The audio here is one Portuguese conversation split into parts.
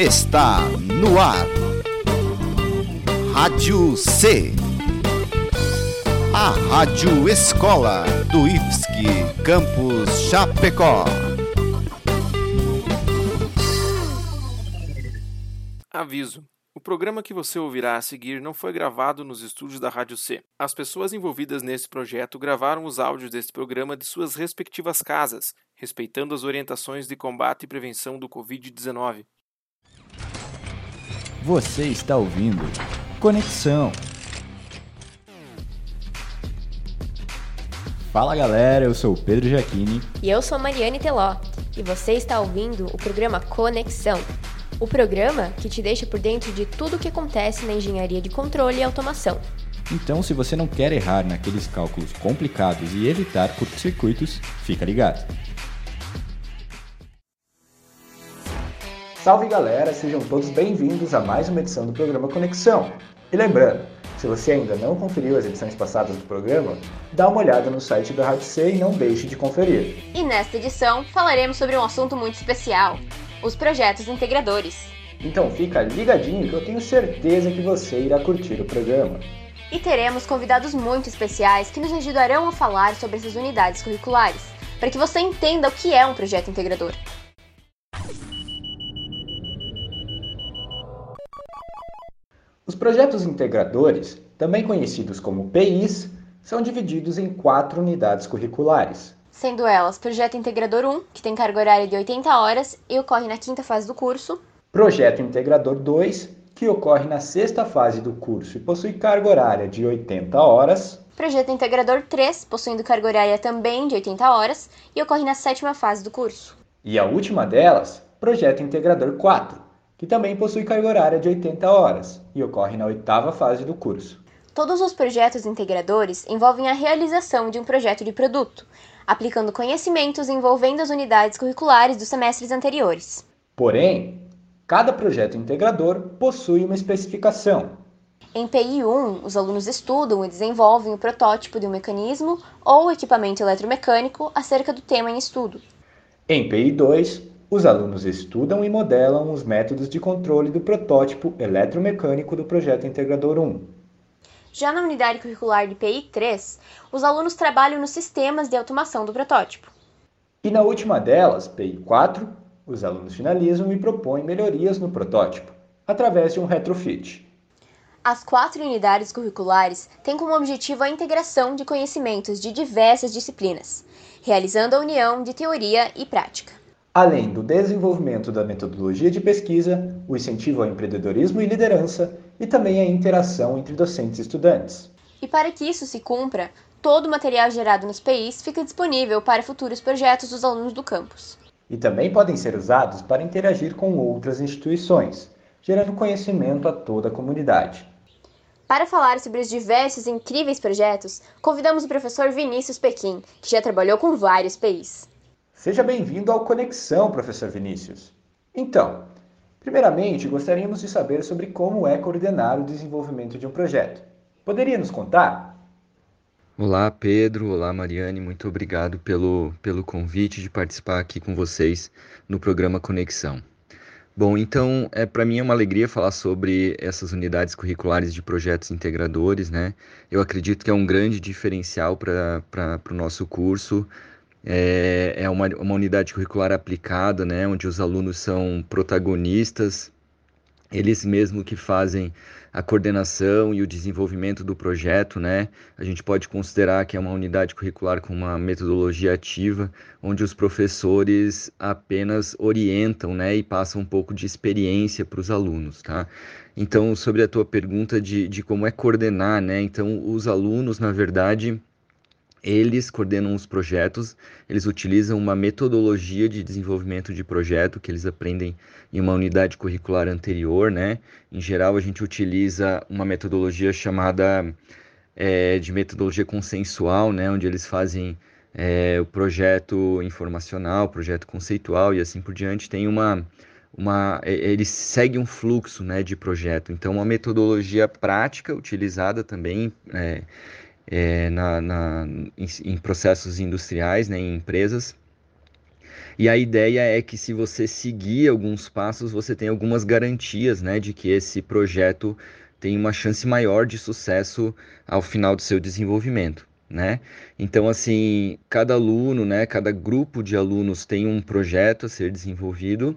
está no ar. Rádio C. A Rádio Escola do IFSC Campus Chapecó. Aviso. O programa que você ouvirá a seguir não foi gravado nos estúdios da Rádio C. As pessoas envolvidas nesse projeto gravaram os áudios deste programa de suas respectivas casas, respeitando as orientações de combate e prevenção do Covid-19. Você está ouvindo Conexão. Fala galera, eu sou o Pedro Jaquini. E eu sou Mariane Teló. E você está ouvindo o programa Conexão. O programa que te deixa por dentro de tudo o que acontece na engenharia de controle e automação. Então, se você não quer errar naqueles cálculos complicados e evitar curtos-circuitos, fica ligado. Salve galera, sejam todos bem-vindos a mais uma edição do programa Conexão. E lembrando, se você ainda não conferiu as edições passadas do programa, dá uma olhada no site da Rádio C e não deixe de conferir. E nesta edição falaremos sobre um assunto muito especial: os projetos integradores. Então fica ligadinho que eu tenho certeza que você irá curtir o programa. E teremos convidados muito especiais que nos ajudarão a falar sobre essas unidades curriculares, para que você entenda o que é um projeto integrador. Os projetos integradores, também conhecidos como PIs, são divididos em quatro unidades curriculares. Sendo elas Projeto Integrador 1, que tem carga horária de 80 horas e ocorre na quinta fase do curso. Projeto Integrador 2, que ocorre na sexta fase do curso e possui carga horária de 80 horas. Projeto Integrador 3, possuindo carga horária também de 80 horas e ocorre na sétima fase do curso. E a última delas, Projeto Integrador 4, que também possui carga horária de 80 horas e ocorre na oitava fase do curso. Todos os projetos integradores envolvem a realização de um projeto de produto, aplicando conhecimentos envolvendo as unidades curriculares dos semestres anteriores. Porém, cada projeto integrador possui uma especificação. Em PI 1, os alunos estudam e desenvolvem o protótipo de um mecanismo ou equipamento eletromecânico acerca do tema em estudo. Em PI 2, os alunos estudam e modelam os métodos de controle do protótipo eletromecânico do projeto Integrador 1. Já na unidade curricular de PI 3, os alunos trabalham nos sistemas de automação do protótipo. E na última delas, PI 4, os alunos finalizam e propõem melhorias no protótipo, através de um retrofit. As quatro unidades curriculares têm como objetivo a integração de conhecimentos de diversas disciplinas, realizando a união de teoria e prática além do desenvolvimento da metodologia de pesquisa, o incentivo ao empreendedorismo e liderança e também a interação entre docentes e estudantes. E para que isso se cumpra, todo o material gerado nos PIs fica disponível para futuros projetos dos alunos do campus. E também podem ser usados para interagir com outras instituições, gerando conhecimento a toda a comunidade. Para falar sobre os diversos e incríveis projetos, convidamos o professor Vinícius Pequim, que já trabalhou com vários PIs. Seja bem-vindo ao Conexão, professor Vinícius. Então, primeiramente, gostaríamos de saber sobre como é coordenar o desenvolvimento de um projeto. Poderia nos contar? Olá, Pedro. Olá, Mariane. Muito obrigado pelo, pelo convite de participar aqui com vocês no programa Conexão. Bom, então, é para mim é uma alegria falar sobre essas unidades curriculares de projetos integradores, né? Eu acredito que é um grande diferencial para o nosso curso, é, é uma, uma unidade curricular aplicada, né, onde os alunos são protagonistas, eles mesmos que fazem a coordenação e o desenvolvimento do projeto, né? A gente pode considerar que é uma unidade curricular com uma metodologia ativa, onde os professores apenas orientam, né, e passam um pouco de experiência para os alunos, tá? Então, sobre a tua pergunta de, de como é coordenar, né? Então, os alunos, na verdade, eles coordenam os projetos, eles utilizam uma metodologia de desenvolvimento de projeto que eles aprendem em uma unidade curricular anterior, né? Em geral, a gente utiliza uma metodologia chamada é, de metodologia consensual, né? Onde eles fazem é, o projeto informacional, projeto conceitual e assim por diante. Tem uma, uma eles seguem um fluxo, né, de projeto. Então, uma metodologia prática utilizada também é, é, na, na, em, em, processos industriais, né, em empresas. E a ideia é que se você seguir alguns passos, você tem algumas garantias, né, de que esse projeto tem uma chance maior de sucesso ao final do seu desenvolvimento, né? Então, assim, cada aluno, né, cada grupo de alunos tem um projeto a ser desenvolvido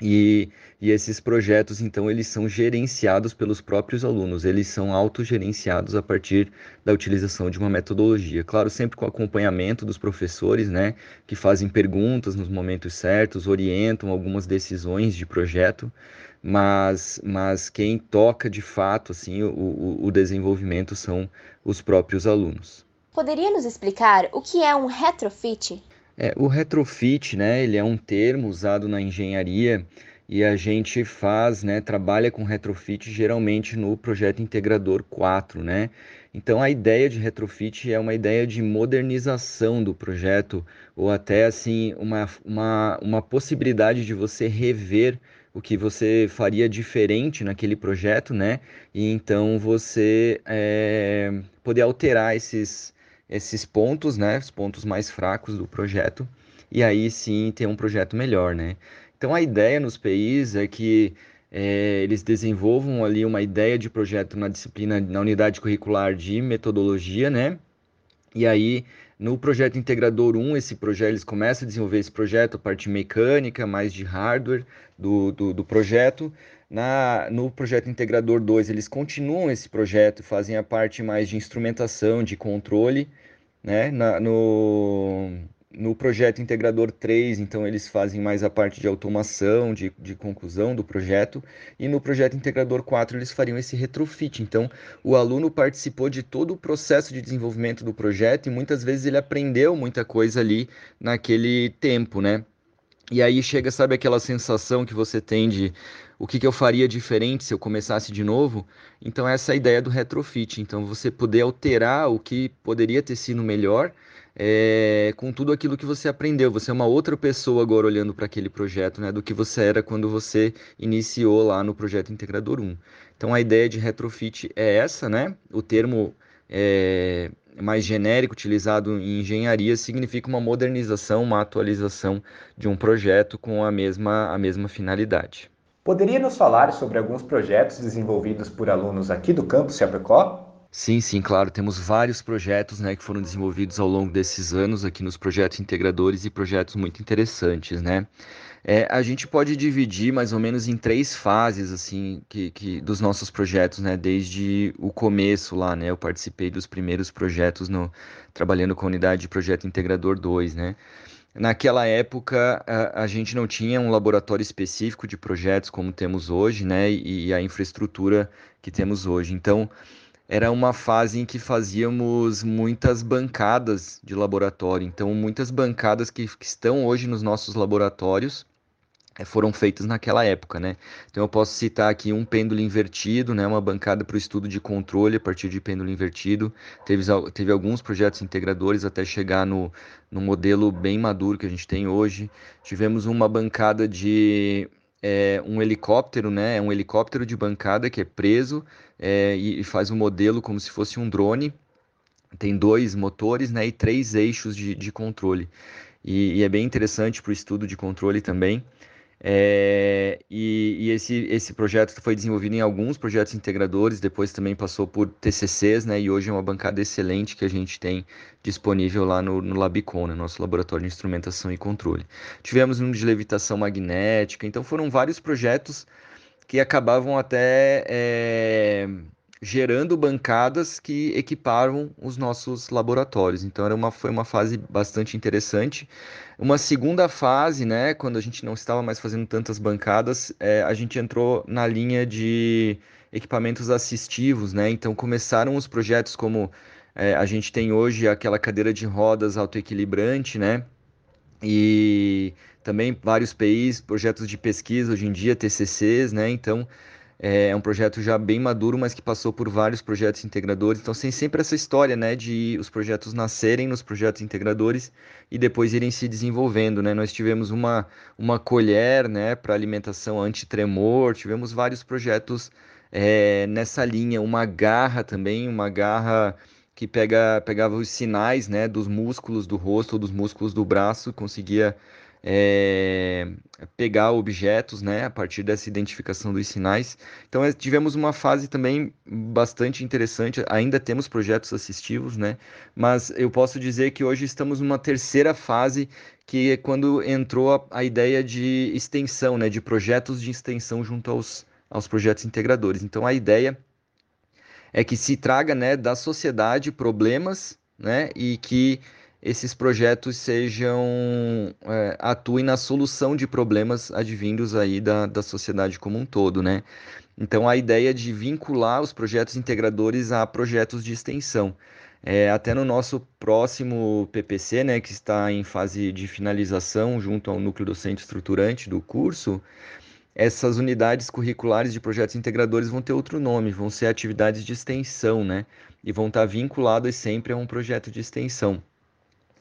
e, e esses projetos, então, eles são gerenciados pelos próprios alunos, eles são autogerenciados a partir da utilização de uma metodologia. Claro, sempre com acompanhamento dos professores, né, que fazem perguntas nos momentos certos, orientam algumas decisões de projeto, mas, mas quem toca de fato assim, o, o desenvolvimento são os próprios alunos. Poderia nos explicar o que é um retrofit? É, o retrofit, né, ele é um termo usado na engenharia e a gente faz, né, trabalha com retrofit geralmente no projeto integrador 4, né? Então a ideia de retrofit é uma ideia de modernização do projeto ou até assim uma, uma, uma possibilidade de você rever o que você faria diferente naquele projeto, né? E então você é, poder alterar esses, esses pontos, né? Os pontos mais fracos do projeto, e aí sim ter um projeto melhor, né? Então a ideia nos PIs é que é, eles desenvolvam ali uma ideia de projeto na disciplina, na unidade curricular de metodologia, né? E aí no projeto Integrador 1, esse projeto, eles começam a desenvolver esse projeto, a parte mecânica, mais de hardware do, do, do projeto. Na, no projeto Integrador 2, eles continuam esse projeto, fazem a parte mais de instrumentação, de controle. Né? Na, no, no projeto Integrador 3, então, eles fazem mais a parte de automação, de, de conclusão do projeto, e no projeto Integrador 4 eles fariam esse retrofit. Então, o aluno participou de todo o processo de desenvolvimento do projeto e muitas vezes ele aprendeu muita coisa ali naquele tempo, né? E aí chega, sabe, aquela sensação que você tem de o que, que eu faria diferente se eu começasse de novo? Então, essa é a ideia do retrofit. Então, você poder alterar o que poderia ter sido melhor é, com tudo aquilo que você aprendeu. Você é uma outra pessoa agora olhando para aquele projeto, né, do que você era quando você iniciou lá no projeto Integrador 1. Então a ideia de retrofit é essa, né? O termo é, mais genérico utilizado em engenharia significa uma modernização, uma atualização de um projeto com a mesma, a mesma finalidade. Poderia nos falar sobre alguns projetos desenvolvidos por alunos aqui do campus Chapecó? Sim, sim, claro. Temos vários projetos né, que foram desenvolvidos ao longo desses anos aqui nos projetos integradores e projetos muito interessantes, né? É, a gente pode dividir mais ou menos em três fases assim que, que dos nossos projetos, né? Desde o começo lá, né? Eu participei dos primeiros projetos no trabalhando com a unidade de projeto integrador 2, né? Naquela época, a, a, gente não tinha um laboratório específico de projetos como temos hoje, né? E, e a infraestrutura que temos hoje. Então, era uma fase em que fazíamos muitas bancadas de laboratório. Então, muitas bancadas que, que estão hoje nos nossos laboratórios foram feitas naquela época, né? Então eu posso citar aqui um pêndulo invertido, né? Uma bancada para o estudo de controle a partir de pêndulo invertido. Teve, teve alguns projetos integradores até chegar no, no modelo bem maduro que a gente tem hoje. Tivemos uma bancada de é, um helicóptero, né? É um helicóptero de bancada que é preso é, e, faz um modelo como se fosse um drone. Tem dois motores né, e três eixos de, de controle. E, e é bem interessante para o estudo de controle também. É, e, e esse, esse projeto foi desenvolvido em alguns projetos integradores, depois também passou por TCCs, né, e hoje é uma bancada excelente que a gente tem disponível lá no, no Labicon, né, nosso laboratório de instrumentação e controle. Tivemos um de levitação magnética, então foram vários projetos que acabavam até é, gerando bancadas que equipavam os nossos laboratórios. Então era uma, foi uma fase bastante interessante. Uma segunda fase, né, quando a gente não estava mais fazendo tantas bancadas, é, a gente entrou na linha de equipamentos assistivos, né? Então começaram os projetos como é, a gente tem hoje aquela cadeira de rodas autoequilibrante, né? E também vários PIs, projetos de pesquisa hoje em dia, TCCs, né? Então, é um projeto já bem maduro, mas que passou por vários projetos integradores. Então, tem sempre essa história, né, de os projetos nascerem nos projetos integradores e depois irem se desenvolvendo, né? Nós tivemos uma, uma colher, né, para alimentação anti-tremor, tivemos vários projetos é, nessa linha, uma garra também, uma garra que pega, pegava os sinais, né, dos músculos do rosto ou dos músculos do braço, conseguia é, pegar objetos, né, a partir dessa identificação dos sinais. Então, é, tivemos uma fase também bastante interessante. Ainda temos projetos assistivos, né, mas eu posso dizer que hoje estamos numa terceira fase, que é quando entrou a, a ideia de extensão, né, de projetos de extensão junto aos, aos projetos integradores. Então, a ideia é que se traga, né, da sociedade problemas, né, e que esses projetos sejam é, atuem na solução de problemas advindos aí da, da sociedade como um todo, né? Então a ideia de vincular os projetos integradores a projetos de extensão. É, até no nosso próximo PPC, né, que está em fase de finalização junto ao núcleo docente estruturante do curso, essas unidades curriculares de projetos integradores vão ter outro nome, vão ser atividades de extensão, né? E vão estar vinculadas sempre a um projeto de extensão.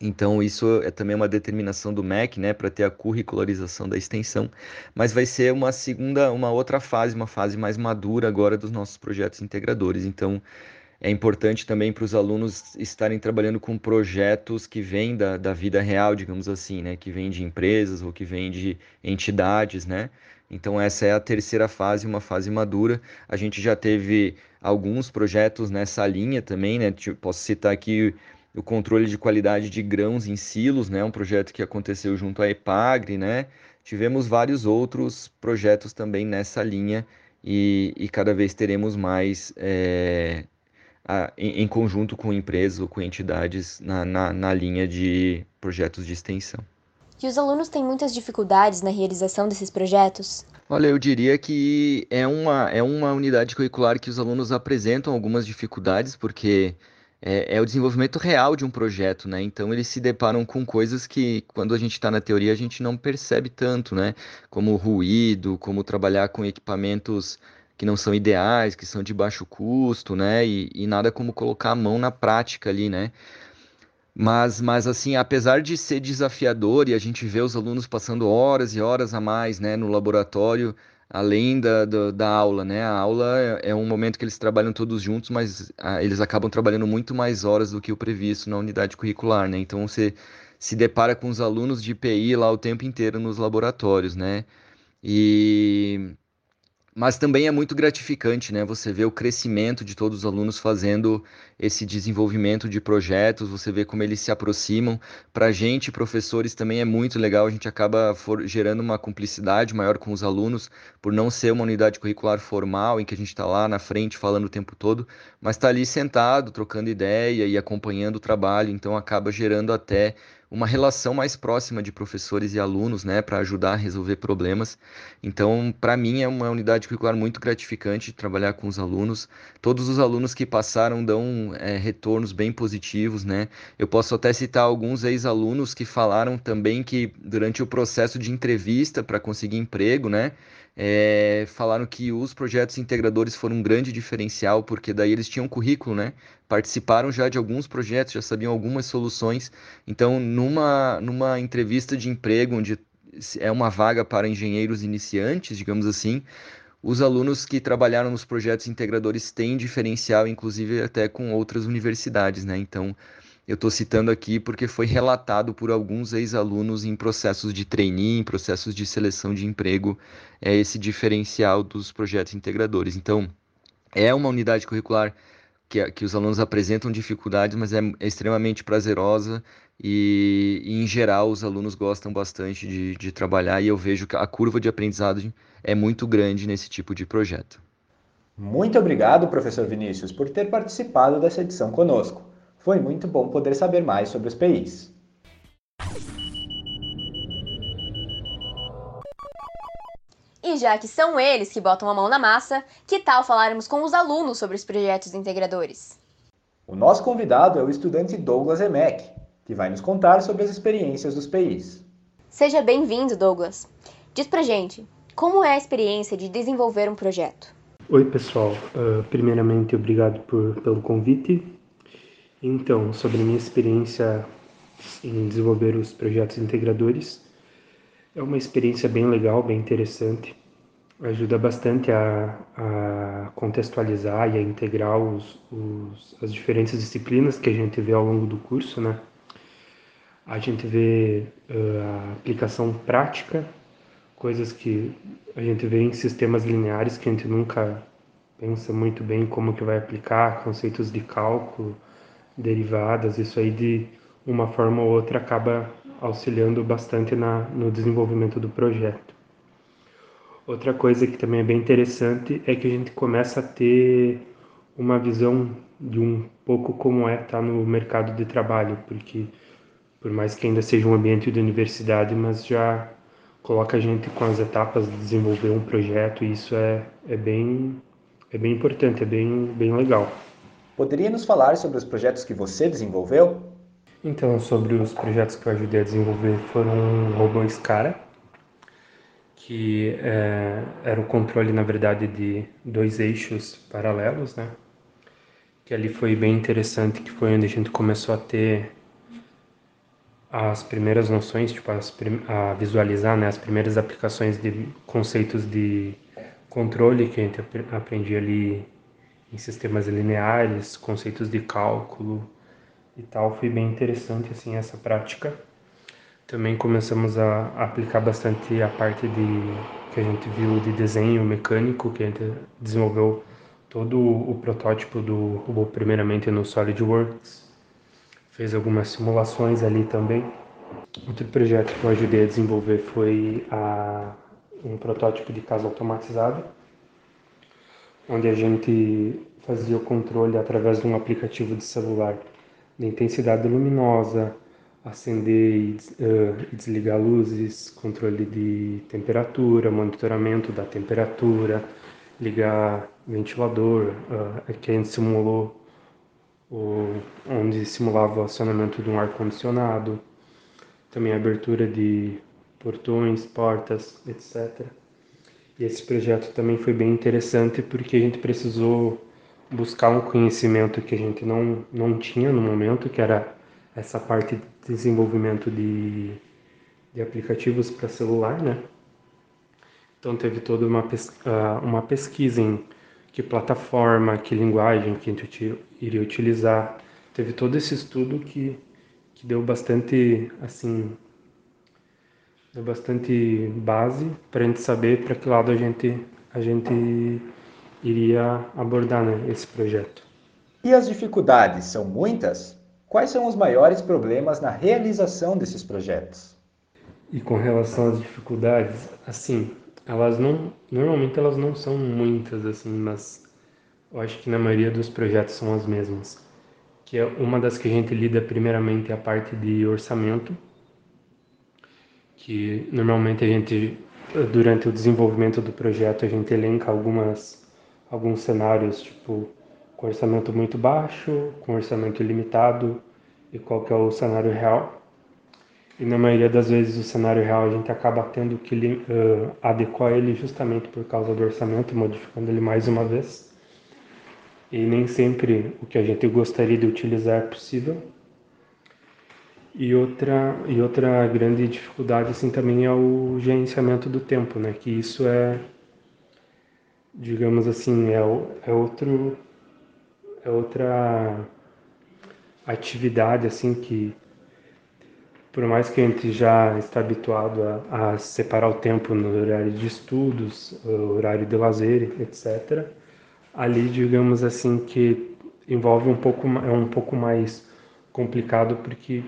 Então, isso é também uma determinação do MEC, né, para ter a curricularização da extensão, mas vai ser uma segunda, uma outra fase, uma fase mais madura agora dos nossos projetos integradores. Então, é importante também para os alunos estarem trabalhando com projetos que vêm da, da vida real, digamos assim, né, que vêm de empresas ou que vêm de entidades, né. Então, essa é a terceira fase, uma fase madura. A gente já teve alguns projetos nessa linha também, né, posso citar aqui o controle de qualidade de grãos em silos, né, um projeto que aconteceu junto à EPAGRE, né, tivemos vários outros projetos também nessa linha e, e cada vez teremos mais é, a, em, em, conjunto com empresas ou com entidades na, na, na linha de projetos de extensão. E os alunos têm muitas dificuldades na realização desses projetos? Olha, eu diria que é uma, é uma unidade curricular que os alunos apresentam algumas dificuldades, porque é, é, o desenvolvimento real de um projeto, né? Então eles se deparam com coisas que, quando a gente está na teoria, a gente não percebe tanto, né? Como ruído, como trabalhar com equipamentos que não são ideais, que são de baixo custo, né? E, e nada como colocar a mão na prática ali, né? Mas, mas assim, apesar de ser desafiador e a gente vê os alunos passando horas e horas a mais, né, no laboratório, além da, da, da, aula, né? A aula é, é, um momento que eles trabalham todos juntos, mas ah, eles acabam trabalhando muito mais horas do que o previsto na unidade curricular, né? Então você se depara com os alunos de IPI lá o tempo inteiro nos laboratórios, né? E mas também é muito gratificante, né? Você vê o crescimento de todos os alunos fazendo esse desenvolvimento de projetos, você vê como eles se aproximam. Para a gente, professores, também é muito legal, a gente acaba for, gerando uma cumplicidade maior com os alunos, por não ser uma unidade curricular formal, em que a gente está lá na frente falando o tempo todo, mas está ali sentado, trocando ideia e acompanhando o trabalho, então acaba gerando até uma relação mais próxima de professores e alunos, né, para ajudar a resolver problemas. Então, para mim é uma unidade curricular muito gratificante trabalhar com os alunos. Todos os alunos que passaram dão é, retornos bem positivos, né. Eu posso até citar alguns ex-alunos que falaram também que durante o processo de entrevista para conseguir emprego, né, é, falaram que os projetos integradores foram um grande diferencial, porque daí eles tinham currículo, né? Participaram já de alguns projetos, já sabiam algumas soluções. Então, numa, numa entrevista de emprego, onde é uma vaga para engenheiros iniciantes, digamos assim, os alunos que trabalharam nos projetos integradores têm diferencial, inclusive até com outras universidades, né? Então, eu estou citando aqui porque foi relatado por alguns ex-alunos em processos de trainee, em processos de seleção de emprego, é esse diferencial dos projetos integradores. Então, é uma unidade curricular que, que os alunos apresentam dificuldades, mas é, é extremamente prazerosa e, e, em geral, os alunos gostam bastante de, de trabalhar e eu vejo que a curva de aprendizado é muito grande nesse tipo de projeto. Muito obrigado, professor Vinícius, por ter participado dessa edição conosco. Foi muito bom poder saber mais sobre os PIs. E já que são eles que botam a mão na massa, que tal falarmos com os alunos sobre os projetos integradores? O nosso convidado é o estudante Douglas Emek, que vai nos contar sobre as experiências dos PIs. Seja bem-vindo, Douglas. Diz pra gente, como é a experiência de desenvolver um projeto? Oi, pessoal. Uh, primeiramente, obrigado por, pelo convite então, sobre minha experiência em desenvolver os projetos integradores, é uma experiência bem legal, bem interessante. Ajuda bastante a, a contextualizar e a integrar os, os, as diferentes disciplinas que a gente vê ao longo do curso, né? a gente vê uh, a aplicação prática, coisas que a gente vê em sistemas lineares que a gente nunca pensa muito bem como que vai aplicar, conceitos de cálculo, derivadas, isso aí de uma forma ou outra acaba auxiliando bastante na, no desenvolvimento do projeto. Outra coisa que também é bem interessante é que a gente começa a ter uma visão de um pouco como é estar tá no mercado de trabalho, porque por mais que ainda seja um ambiente de universidade, mas já coloca a gente com as etapas de desenvolver um projeto e isso é, é, bem, é bem importante, é bem, bem legal. Poderia nos falar sobre os projetos que você desenvolveu? Então, sobre os projetos que eu ajudei a desenvolver foram o robô Scara, que é, era o controle, na verdade, de dois eixos paralelos, né? Que ali foi bem interessante, que foi onde a gente começou a ter as primeiras noções, tipo, as, a visualizar né, as primeiras aplicações de conceitos de controle que a gente aprendia ali em sistemas lineares, conceitos de cálculo e tal. Foi bem interessante assim essa prática. Também começamos a aplicar bastante a parte de que a gente viu de desenho mecânico, que a gente desenvolveu todo o protótipo do robô primeiramente no SolidWorks fez algumas simulações ali também. Outro projeto que eu ajudei a desenvolver foi a, um protótipo de casa automatizada, onde a gente fazia o controle através de um aplicativo de celular da intensidade luminosa, acender e uh, desligar luzes, controle de temperatura, monitoramento da temperatura, ligar ventilador, uh, que a gente simulou o, onde simulava o acionamento de um ar-condicionado, também abertura de portões, portas, etc. E esse projeto também foi bem interessante porque a gente precisou buscar um conhecimento que a gente não, não tinha no momento, que era essa parte de desenvolvimento de, de aplicativos para celular, né? Então teve toda uma, ah, uma pesquisa em que plataforma, que linguagem que a gente iria utilizar. Teve todo esse estudo que, que deu bastante, assim, deu bastante base para a gente saber para que lado a gente, a gente iria abordar né, esse projeto. E as dificuldades são muitas? Quais são os maiores problemas na realização desses projetos? E com relação às dificuldades, assim, elas não, normalmente elas não são muitas assim, mas eu acho que na maioria dos projetos são as mesmas. Que é uma das que a gente lida primeiramente é a parte de orçamento, que normalmente a gente durante o desenvolvimento do projeto a gente elenca algumas alguns cenários, tipo com orçamento muito baixo, com orçamento limitado e qual que é o cenário real. E na maioria das vezes o cenário real a gente acaba tendo que uh, adequar ele justamente por causa do orçamento, modificando ele mais uma vez. E nem sempre o que a gente gostaria de utilizar é possível. E outra, e outra grande dificuldade assim também é o gerenciamento do tempo, né? Que isso é, digamos assim, é, é outro, é outra atividade assim que por mais que a gente já está habituado a, a separar o tempo no horário de estudos, horário de lazer, etc., ali, digamos assim, que envolve um pouco, é um pouco mais complicado porque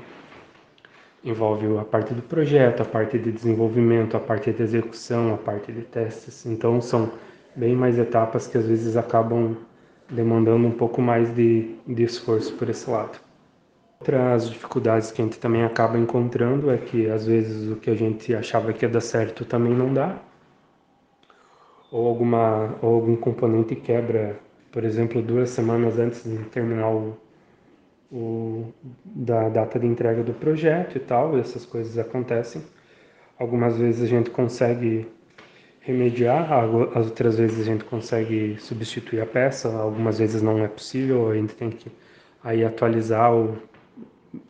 envolve a parte do projeto, a parte de desenvolvimento, a parte de execução, a parte de testes. Então são bem mais etapas que às vezes acabam demandando um pouco mais de, de esforço por esse lado. Outras dificuldades que a gente também acaba encontrando é que às vezes o que a gente achava que ia dar certo também não dá. Ou, alguma, ou algum componente quebra, por exemplo, duas semanas antes de terminar o, o, da data de entrega do projeto e tal, essas coisas acontecem. Algumas vezes a gente consegue remediar, as outras vezes a gente consegue substituir a peça, algumas vezes não é possível, a gente tem que aí atualizar o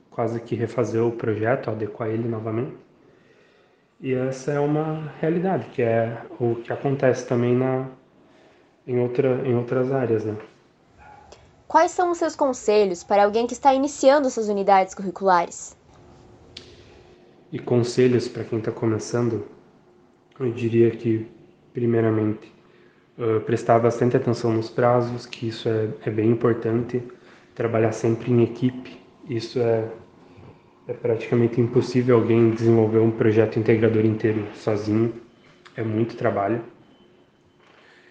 quase que refazer o projeto, adequar ele novamente. E essa é uma realidade, que é o que acontece também na, em, outra, em outras áreas. Né? Quais são os seus conselhos para alguém que está iniciando suas unidades curriculares? e conselhos para quem está começando, eu diria que, primeiramente, uh, prestar bastante atenção nos prazos, que isso é, é bem importante, trabalhar sempre em equipe, isso é, é praticamente impossível alguém desenvolver um projeto integrador inteiro sozinho, é muito trabalho.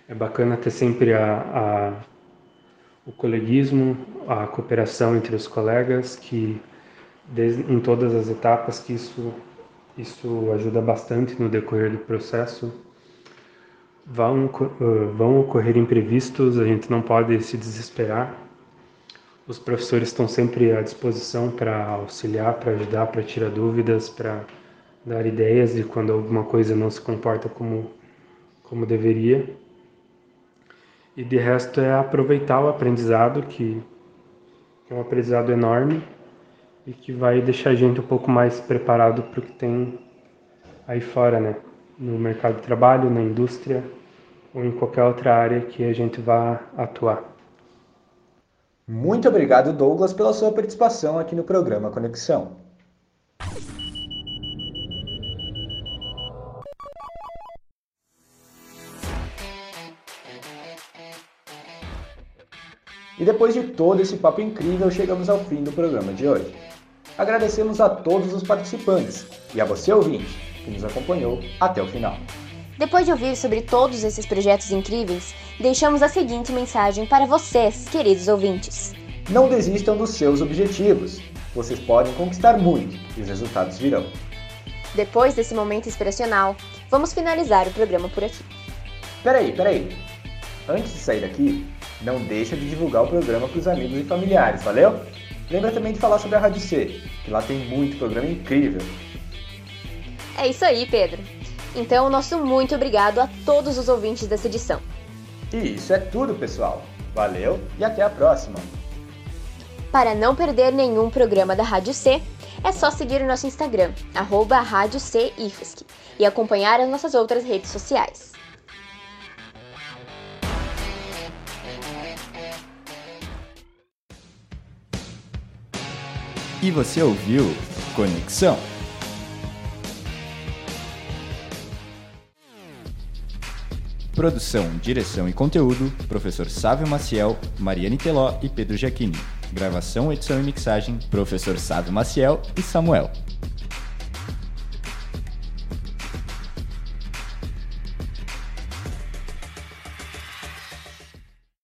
É bacana ter sempre a, a, o coleguismo, a cooperação entre os colegas, que desde, em todas as etapas, que isso, isso ajuda bastante no decorrer do processo. Vão, vão ocorrer imprevistos, a gente não pode se desesperar. Os professores estão sempre à disposição para auxiliar, para ajudar, para tirar dúvidas, para dar ideias de quando alguma coisa não se comporta como, como deveria. E de resto é aproveitar o aprendizado, que é um aprendizado enorme e que vai deixar a gente um pouco mais preparado para o que tem aí fora, né? No mercado de trabalho, na indústria ou em qualquer outra área que a gente vá atuar. Muito obrigado, Douglas, pela sua participação aqui no programa Conexão. E depois de todo esse papo incrível, chegamos ao fim do programa de hoje. Agradecemos a todos os participantes e a você, ouvinte, que nos acompanhou até o final. Depois de ouvir sobre todos esses projetos incríveis, deixamos a seguinte mensagem para vocês, queridos ouvintes. Não desistam dos seus objetivos. Vocês podem conquistar muito e os resultados virão. Depois desse momento inspiracional, vamos finalizar o programa por aqui. Peraí, peraí. Antes de sair daqui, não deixa de divulgar o programa para os amigos e familiares, valeu? Lembra também de falar sobre a Rádio C, que lá tem muito programa incrível. É isso aí, Pedro. Então, nosso muito obrigado a todos os ouvintes dessa edição. E isso é tudo, pessoal. Valeu e até a próxima. Para não perder nenhum programa da Rádio C, é só seguir o nosso Instagram, arroba Rádio C IFSC, e acompanhar as nossas outras redes sociais. E você ouviu Conexão. Produção, direção e conteúdo: Professor Sávio Maciel, Mariane Teló e Pedro Giacchini. Gravação, edição e mixagem: Professor Sávio Maciel e Samuel.